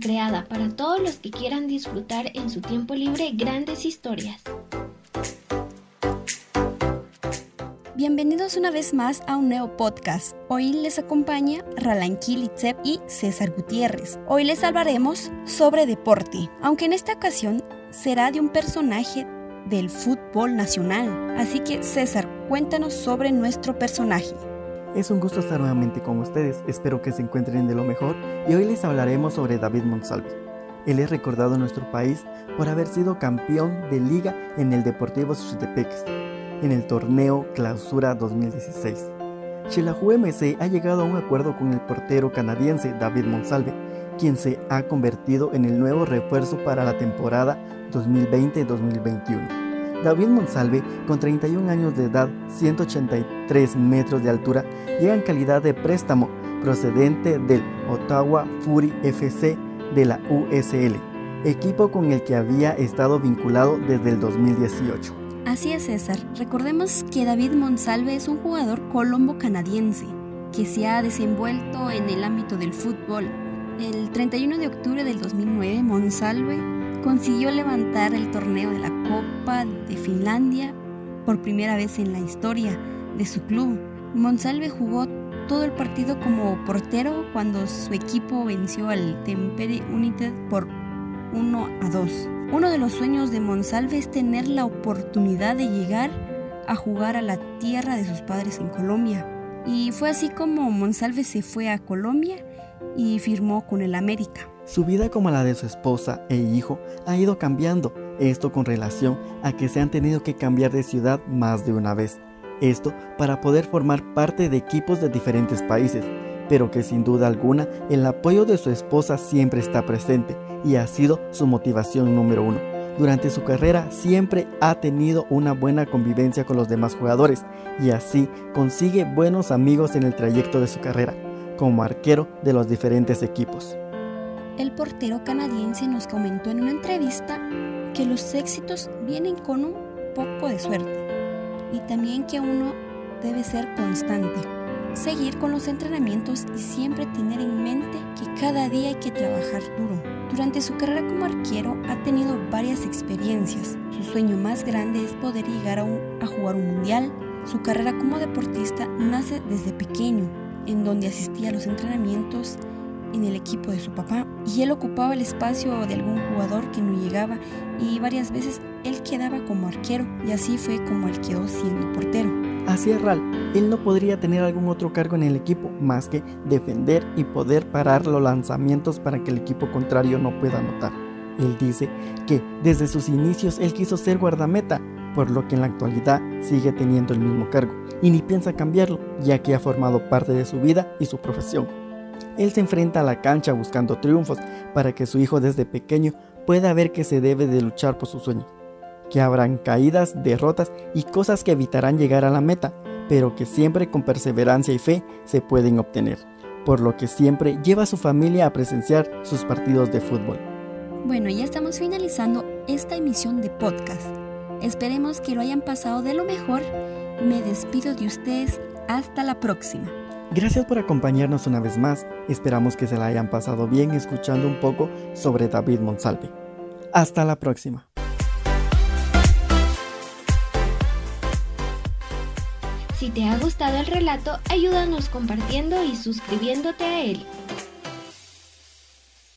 creada para todos los que quieran disfrutar en su tiempo libre grandes historias. Bienvenidos una vez más a un nuevo podcast. Hoy les acompaña Ralanqui Litzep y César Gutiérrez. Hoy les hablaremos sobre deporte, aunque en esta ocasión será de un personaje del fútbol nacional. Así que César, cuéntanos sobre nuestro personaje. Es un gusto estar nuevamente con ustedes, espero que se encuentren de lo mejor y hoy les hablaremos sobre David Monsalve. Él es recordado en nuestro país por haber sido campeón de liga en el Deportivo Xtepex en el torneo Clausura 2016. Xelajú MC ha llegado a un acuerdo con el portero canadiense David Monsalve, quien se ha convertido en el nuevo refuerzo para la temporada 2020-2021. David Monsalve, con 31 años de edad, 183 metros de altura, llega en calidad de préstamo procedente del Ottawa Fury FC de la USL, equipo con el que había estado vinculado desde el 2018. Así es, César. Recordemos que David Monsalve es un jugador colombo-canadiense que se ha desenvuelto en el ámbito del fútbol. El 31 de octubre del 2009, Monsalve consiguió levantar el torneo de la Copa de Finlandia por primera vez en la historia de su club. Monsalve jugó todo el partido como portero cuando su equipo venció al Tempere United por 1 a 2. Uno de los sueños de Monsalve es tener la oportunidad de llegar a jugar a la tierra de sus padres en Colombia. Y fue así como Monsalve se fue a Colombia y firmó con el América. Su vida como la de su esposa e hijo ha ido cambiando, esto con relación a que se han tenido que cambiar de ciudad más de una vez. Esto para poder formar parte de equipos de diferentes países, pero que sin duda alguna el apoyo de su esposa siempre está presente y ha sido su motivación número uno. Durante su carrera siempre ha tenido una buena convivencia con los demás jugadores y así consigue buenos amigos en el trayecto de su carrera, como arquero de los diferentes equipos. El portero canadiense nos comentó en una entrevista que los éxitos vienen con un poco de suerte y también que uno debe ser constante, seguir con los entrenamientos y siempre tener en mente que cada día hay que trabajar duro. Durante su carrera como arquero ha tenido varias experiencias. Su sueño más grande es poder llegar a, jugar un mundial. Su carrera como deportista nace desde pequeño, en donde asistía a los entrenamientos en el equipo de su papá y él ocupaba el espacio de algún jugador que no llegaba y varias veces él quedaba como arquero y así fue como él quedó siendo portero. Así es Ral, él no podría tener algún otro cargo en el equipo más que defender y poder parar los lanzamientos para que el equipo contrario no pueda anotar. Él dice que desde sus inicios él quiso ser guardameta, por lo que en la actualidad sigue teniendo el mismo cargo y ni piensa cambiarlo, ya que ha formado parte de su vida y su profesión. Él se enfrenta a la cancha buscando triunfos para que su hijo desde pequeño pueda ver que se debe de luchar por su sueño, que habrán caídas, derrotas y cosas que evitarán llegar a la meta, pero que siempre con perseverancia y fe se pueden obtener, por lo que siempre lleva a su familia a presenciar sus partidos de fútbol. Bueno, ya estamos finalizando esta emisión de podcast. Esperemos que lo hayan pasado de lo mejor. Me despido de ustedes. Hasta la próxima. Gracias por acompañarnos una vez más. Esperamos que se la hayan pasado bien escuchando un poco sobre David Monsalve. Hasta la próxima. Si te ha gustado el relato, ayúdanos compartiendo y suscribiéndote a él.